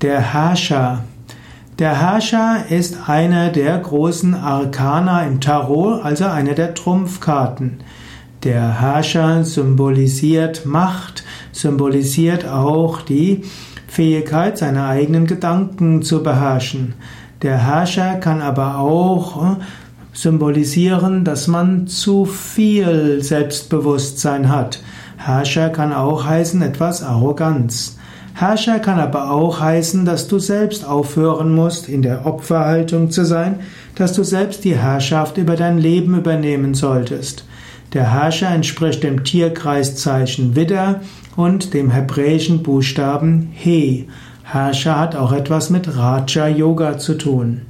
Der Herrscher. Der Herrscher ist einer der großen Arkana im Tarot, also eine der Trumpfkarten. Der Herrscher symbolisiert Macht, symbolisiert auch die Fähigkeit, seine eigenen Gedanken zu beherrschen. Der Herrscher kann aber auch symbolisieren, dass man zu viel Selbstbewusstsein hat. Herrscher kann auch heißen etwas Arroganz. Herrscher kann aber auch heißen, dass du selbst aufhören musst, in der Opferhaltung zu sein, dass du selbst die Herrschaft über dein Leben übernehmen solltest. Der Herrscher entspricht dem Tierkreiszeichen Widder und dem hebräischen Buchstaben He. Herrscher hat auch etwas mit Raja Yoga zu tun.